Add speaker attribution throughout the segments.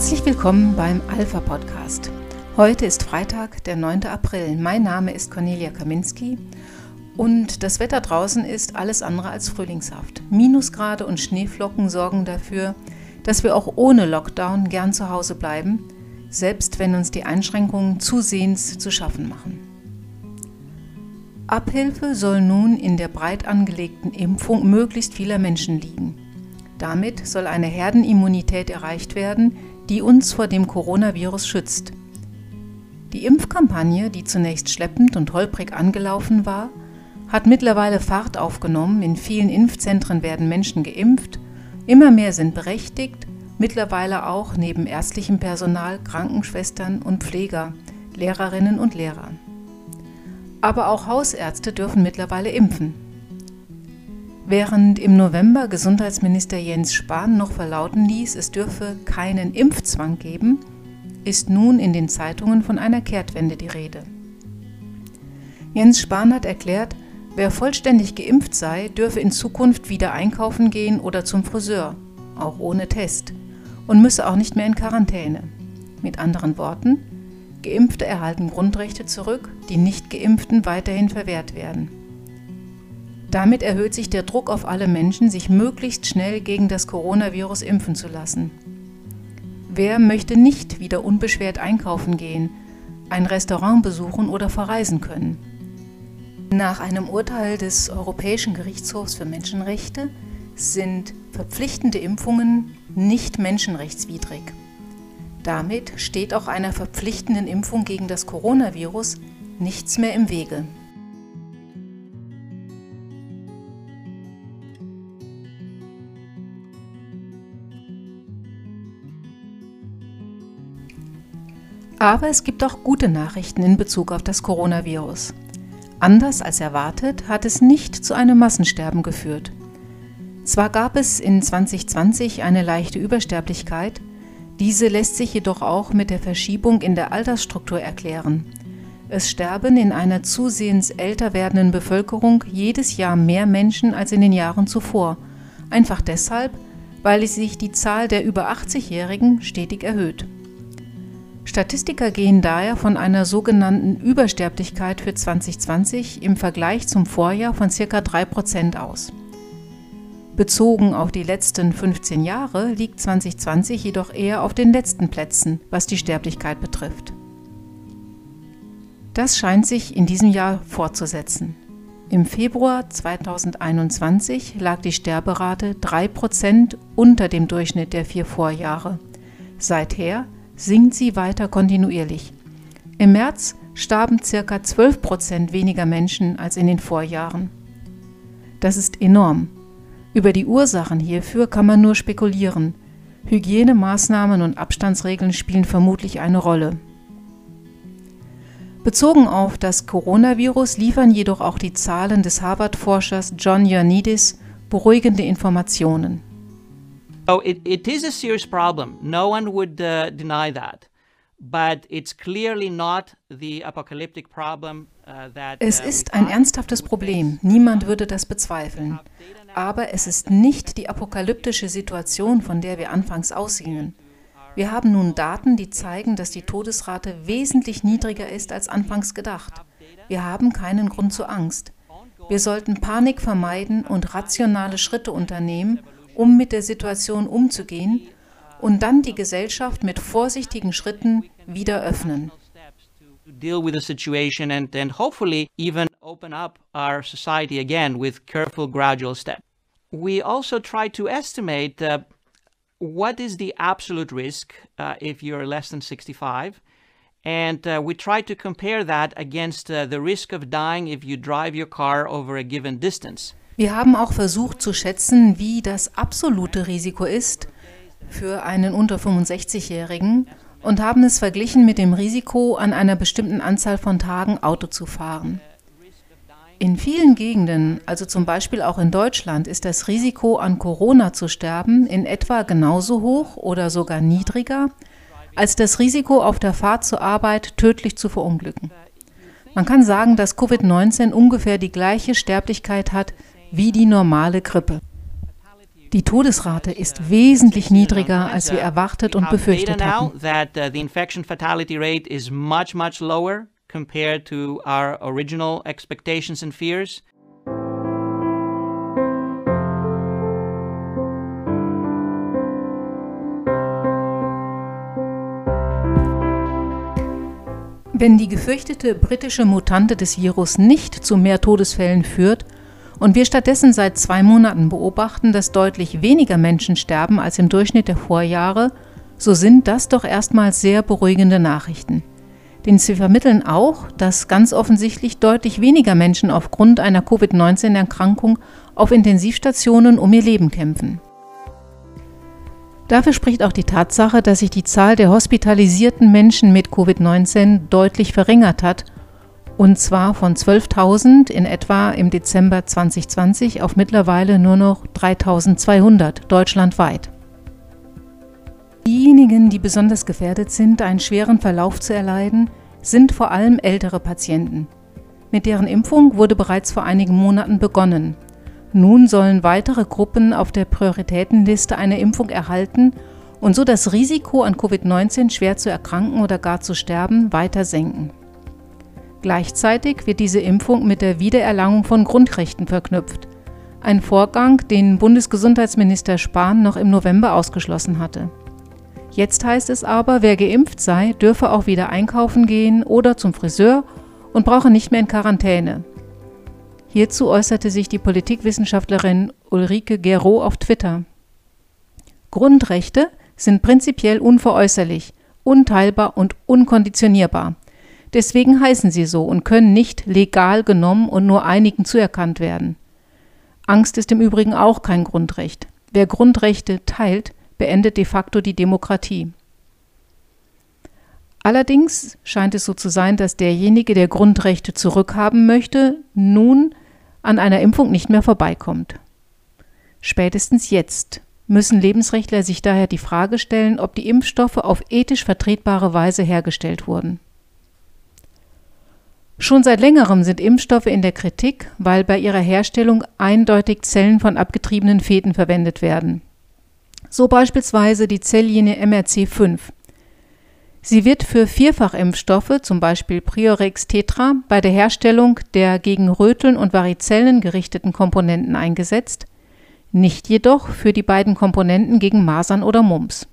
Speaker 1: Herzlich willkommen beim Alpha Podcast. Heute ist Freitag, der 9. April. Mein Name ist Cornelia Kaminski und das Wetter draußen ist alles andere als frühlingshaft. Minusgrade und Schneeflocken sorgen dafür, dass wir auch ohne Lockdown gern zu Hause bleiben, selbst wenn uns die Einschränkungen zusehends zu schaffen machen. Abhilfe soll nun in der breit angelegten Impfung möglichst vieler Menschen liegen. Damit soll eine Herdenimmunität erreicht werden, die uns vor dem Coronavirus schützt. Die Impfkampagne, die zunächst schleppend und holprig angelaufen war, hat mittlerweile Fahrt aufgenommen. In vielen Impfzentren werden Menschen geimpft, immer mehr sind berechtigt, mittlerweile auch neben ärztlichem Personal Krankenschwestern und Pfleger, Lehrerinnen und Lehrer. Aber auch Hausärzte dürfen mittlerweile impfen. Während im November Gesundheitsminister Jens Spahn noch verlauten ließ, es dürfe keinen Impfzwang geben, ist nun in den Zeitungen von einer Kehrtwende die Rede. Jens Spahn hat erklärt, wer vollständig geimpft sei, dürfe in Zukunft wieder einkaufen gehen oder zum Friseur, auch ohne Test, und müsse auch nicht mehr in Quarantäne. Mit anderen Worten, Geimpfte erhalten Grundrechte zurück, die nicht geimpften weiterhin verwehrt werden. Damit erhöht sich der Druck auf alle Menschen, sich möglichst schnell gegen das Coronavirus impfen zu lassen. Wer möchte nicht wieder unbeschwert einkaufen gehen, ein Restaurant besuchen oder verreisen können? Nach einem Urteil des Europäischen Gerichtshofs für Menschenrechte sind verpflichtende Impfungen nicht menschenrechtswidrig. Damit steht auch einer verpflichtenden Impfung gegen das Coronavirus nichts mehr im Wege. Aber es gibt auch gute Nachrichten in Bezug auf das Coronavirus. Anders als erwartet hat es nicht zu einem Massensterben geführt. Zwar gab es in 2020 eine leichte Übersterblichkeit, diese lässt sich jedoch auch mit der Verschiebung in der Altersstruktur erklären. Es sterben in einer zusehends älter werdenden Bevölkerung jedes Jahr mehr Menschen als in den Jahren zuvor, einfach deshalb, weil sich die Zahl der über 80-Jährigen stetig erhöht. Statistiker gehen daher von einer sogenannten Übersterblichkeit für 2020 im Vergleich zum Vorjahr von ca. 3% aus. Bezogen auf die letzten 15 Jahre liegt 2020 jedoch eher auf den letzten Plätzen, was die Sterblichkeit betrifft. Das scheint sich in diesem Jahr fortzusetzen. Im Februar 2021 lag die Sterberate 3% unter dem Durchschnitt der vier Vorjahre. Seither sinkt sie weiter kontinuierlich. Im März starben ca. 12 Prozent weniger Menschen als in den Vorjahren. Das ist enorm. Über die Ursachen hierfür kann man nur spekulieren. Hygienemaßnahmen und Abstandsregeln spielen vermutlich eine Rolle. Bezogen auf das Coronavirus liefern jedoch auch die Zahlen des Harvard-Forschers John Ioannidis beruhigende Informationen.
Speaker 2: So it, it is a serious problem. No one would uh, deny that. But it's clearly not the apocalyptic problem uh, that,
Speaker 1: es uh, ist ein ernsthaftes Problem. Niemand würde das bezweifeln. Aber es ist nicht die apokalyptische Situation, von der wir anfangs ausgingen. Wir haben nun Daten, die zeigen, dass die Todesrate wesentlich niedriger ist als anfangs gedacht. Wir haben keinen Grund zur Angst. Wir sollten Panik vermeiden und rationale Schritte unternehmen, um mit der Situation umzugehen und dann die Gesellschaft mit vorsichtigen Schritten wieder öffnen.
Speaker 2: deal with the situation and, and hopefully even open up our society again with careful, gradual steps. We also try to estimate uh, what is the absolute risk uh, if you're less than 65. And uh, we try to compare that against uh, the risk of dying if you drive your car over a given distance.
Speaker 1: Wir haben auch versucht zu schätzen, wie das absolute Risiko ist für einen unter 65-Jährigen und haben es verglichen mit dem Risiko, an einer bestimmten Anzahl von Tagen Auto zu fahren. In vielen Gegenden, also zum Beispiel auch in Deutschland, ist das Risiko, an Corona zu sterben, in etwa genauso hoch oder sogar niedriger als das Risiko, auf der Fahrt zur Arbeit tödlich zu verunglücken. Man kann sagen, dass Covid-19 ungefähr die gleiche Sterblichkeit hat wie die normale Grippe. Die Todesrate ist wesentlich niedriger, als wir erwartet und befürchtet hatten.
Speaker 2: fears.
Speaker 1: Wenn die gefürchtete britische Mutante des Virus nicht zu mehr Todesfällen führt und wir stattdessen seit zwei Monaten beobachten, dass deutlich weniger Menschen sterben als im Durchschnitt der Vorjahre, so sind das doch erstmal sehr beruhigende Nachrichten. Denn sie vermitteln auch, dass ganz offensichtlich deutlich weniger Menschen aufgrund einer Covid-19-Erkrankung auf Intensivstationen um ihr Leben kämpfen. Dafür spricht auch die Tatsache, dass sich die Zahl der hospitalisierten Menschen mit Covid-19 deutlich verringert hat, und zwar von 12.000 in etwa im Dezember 2020 auf mittlerweile nur noch 3.200 deutschlandweit. Diejenigen, die besonders gefährdet sind, einen schweren Verlauf zu erleiden, sind vor allem ältere Patienten. Mit deren Impfung wurde bereits vor einigen Monaten begonnen, nun sollen weitere Gruppen auf der Prioritätenliste eine Impfung erhalten und so das Risiko an Covid-19 schwer zu erkranken oder gar zu sterben weiter senken. Gleichzeitig wird diese Impfung mit der Wiedererlangung von Grundrechten verknüpft. Ein Vorgang, den Bundesgesundheitsminister Spahn noch im November ausgeschlossen hatte. Jetzt heißt es aber, wer geimpft sei, dürfe auch wieder einkaufen gehen oder zum Friseur und brauche nicht mehr in Quarantäne. Hierzu äußerte sich die Politikwissenschaftlerin Ulrike Gero auf Twitter. Grundrechte sind prinzipiell unveräußerlich, unteilbar und unkonditionierbar. Deswegen heißen sie so und können nicht legal genommen und nur einigen zuerkannt werden. Angst ist im Übrigen auch kein Grundrecht. Wer Grundrechte teilt, beendet de facto die Demokratie. Allerdings scheint es so zu sein, dass derjenige, der Grundrechte zurückhaben möchte, nun an einer Impfung nicht mehr vorbeikommt. Spätestens jetzt müssen Lebensrechtler sich daher die Frage stellen, ob die Impfstoffe auf ethisch vertretbare Weise hergestellt wurden. Schon seit längerem sind Impfstoffe in der Kritik, weil bei ihrer Herstellung eindeutig Zellen von abgetriebenen Feten verwendet werden. So beispielsweise die Zelllinie MRC5. Sie wird für Vierfachimpfstoffe, zum Beispiel Priorex Tetra, bei der Herstellung der gegen Röteln und Varizellen gerichteten Komponenten eingesetzt, nicht jedoch für die beiden Komponenten gegen Masern oder Mumps.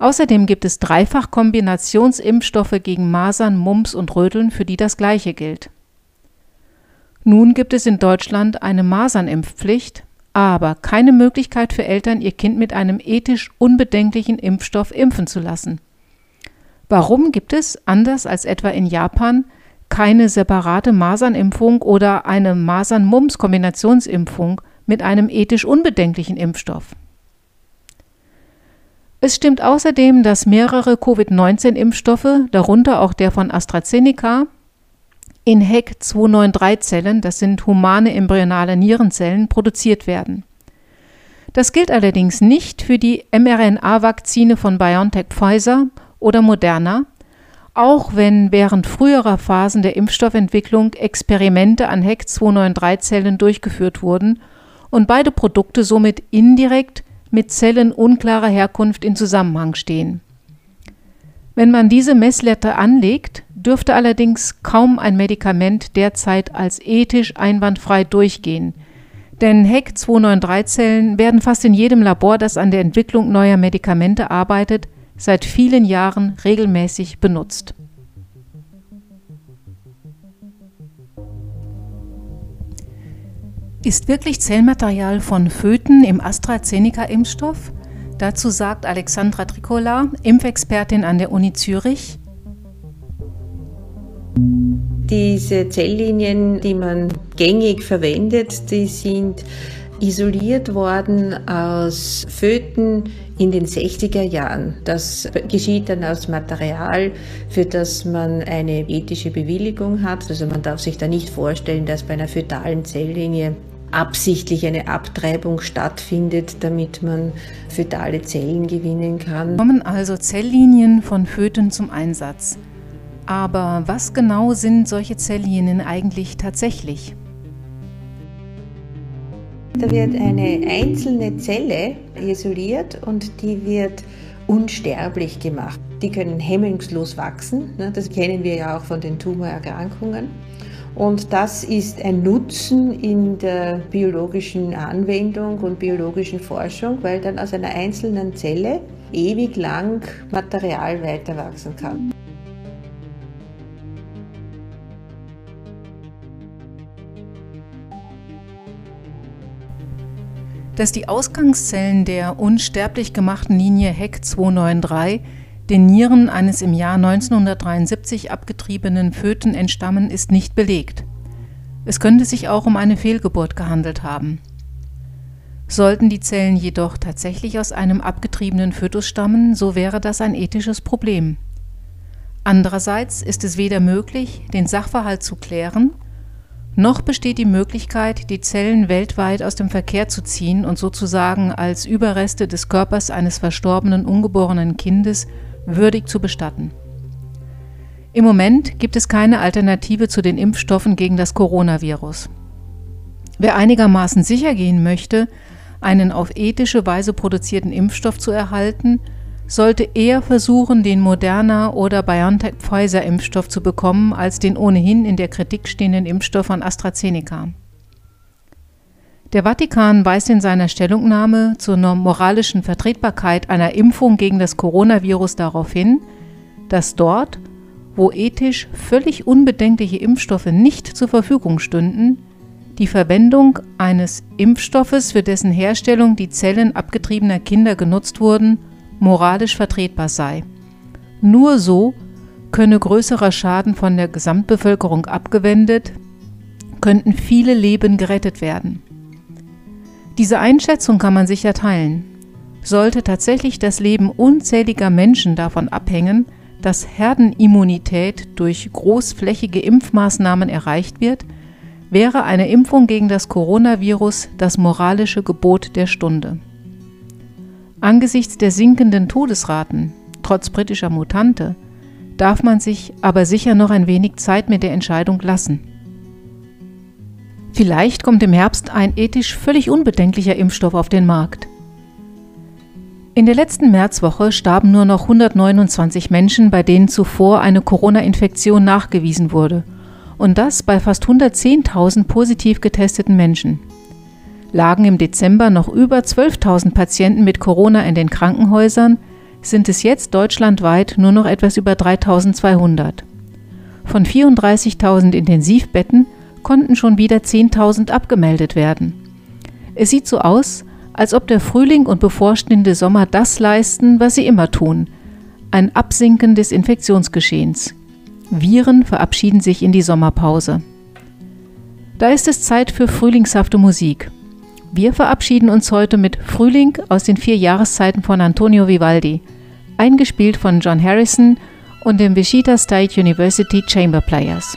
Speaker 1: Außerdem gibt es Dreifach-Kombinationsimpfstoffe gegen Masern, Mumps und Röteln, für die das gleiche gilt. Nun gibt es in Deutschland eine Masernimpfpflicht, aber keine Möglichkeit für Eltern, ihr Kind mit einem ethisch unbedenklichen Impfstoff impfen zu lassen. Warum gibt es, anders als etwa in Japan, keine separate Masernimpfung oder eine Masern-Mumps-Kombinationsimpfung mit einem ethisch unbedenklichen Impfstoff? Es stimmt außerdem, dass mehrere Covid-19-Impfstoffe, darunter auch der von AstraZeneca, in HEC293-Zellen, das sind humane embryonale Nierenzellen, produziert werden. Das gilt allerdings nicht für die mRNA-Vakzine von BioNTech Pfizer oder Moderna, auch wenn während früherer Phasen der Impfstoffentwicklung Experimente an HEC293-Zellen durchgeführt wurden und beide Produkte somit indirekt mit Zellen unklarer Herkunft in Zusammenhang stehen. Wenn man diese Messlatte anlegt, dürfte allerdings kaum ein Medikament derzeit als ethisch einwandfrei durchgehen, denn HEC293-Zellen werden fast in jedem Labor, das an der Entwicklung neuer Medikamente arbeitet, seit vielen Jahren regelmäßig benutzt. Ist wirklich Zellmaterial von Föten im AstraZeneca-Impfstoff? Dazu sagt Alexandra Tricola, Impfexpertin an der Uni Zürich.
Speaker 3: Diese Zelllinien, die man gängig verwendet, die sind isoliert worden aus Föten in den 60er Jahren. Das geschieht dann aus Material, für das man eine ethische Bewilligung hat. Also man darf sich da nicht vorstellen, dass bei einer fötalen Zelllinie absichtlich eine Abtreibung stattfindet, damit man fötale Zellen gewinnen kann.
Speaker 1: Kommen also Zelllinien von Föten zum Einsatz. Aber was genau sind solche Zelllinien eigentlich tatsächlich?
Speaker 3: Da wird eine einzelne Zelle isoliert und die wird unsterblich gemacht. Die können hemmungslos wachsen, ne? das kennen wir ja auch von den Tumorerkrankungen. Und das ist ein Nutzen in der biologischen Anwendung und biologischen Forschung, weil dann aus einer einzelnen Zelle ewig lang Material weiter wachsen kann.
Speaker 1: Dass die Ausgangszellen der unsterblich gemachten Linie HEC 293 den Nieren eines im Jahr 1973 abgetriebenen Föten entstammen, ist nicht belegt. Es könnte sich auch um eine Fehlgeburt gehandelt haben. Sollten die Zellen jedoch tatsächlich aus einem abgetriebenen Fötus stammen, so wäre das ein ethisches Problem. Andererseits ist es weder möglich, den Sachverhalt zu klären, noch besteht die Möglichkeit, die Zellen weltweit aus dem Verkehr zu ziehen und sozusagen als Überreste des Körpers eines verstorbenen ungeborenen Kindes würdig zu bestatten. Im Moment gibt es keine Alternative zu den Impfstoffen gegen das Coronavirus. Wer einigermaßen sicher gehen möchte, einen auf ethische Weise produzierten Impfstoff zu erhalten, sollte eher versuchen, den Moderna oder BioNTech-Pfizer-Impfstoff zu bekommen, als den ohnehin in der Kritik stehenden Impfstoff von AstraZeneca. Der Vatikan weist in seiner Stellungnahme zur moralischen Vertretbarkeit einer Impfung gegen das Coronavirus darauf hin, dass dort, wo ethisch völlig unbedenkliche Impfstoffe nicht zur Verfügung stünden, die Verwendung eines Impfstoffes, für dessen Herstellung die Zellen abgetriebener Kinder genutzt wurden, moralisch vertretbar sei. Nur so könne größerer Schaden von der Gesamtbevölkerung abgewendet, könnten viele Leben gerettet werden. Diese Einschätzung kann man sicher teilen. Sollte tatsächlich das Leben unzähliger Menschen davon abhängen, dass Herdenimmunität durch großflächige Impfmaßnahmen erreicht wird, wäre eine Impfung gegen das Coronavirus das moralische Gebot der Stunde. Angesichts der sinkenden Todesraten, trotz britischer Mutante, darf man sich aber sicher noch ein wenig Zeit mit der Entscheidung lassen. Vielleicht kommt im Herbst ein ethisch völlig unbedenklicher Impfstoff auf den Markt. In der letzten Märzwoche starben nur noch 129 Menschen, bei denen zuvor eine Corona-Infektion nachgewiesen wurde. Und das bei fast 110.000 positiv getesteten Menschen. Lagen im Dezember noch über 12.000 Patienten mit Corona in den Krankenhäusern, sind es jetzt deutschlandweit nur noch etwas über 3.200. Von 34.000 Intensivbetten konnten schon wieder 10.000 abgemeldet werden. Es sieht so aus, als ob der Frühling und bevorstehende Sommer das leisten, was sie immer tun, ein Absinken des Infektionsgeschehens. Viren verabschieden sich in die Sommerpause. Da ist es Zeit für frühlingshafte Musik. Wir verabschieden uns heute mit Frühling aus den vier Jahreszeiten von Antonio Vivaldi, eingespielt von John Harrison und dem Wichita State University Chamber Players.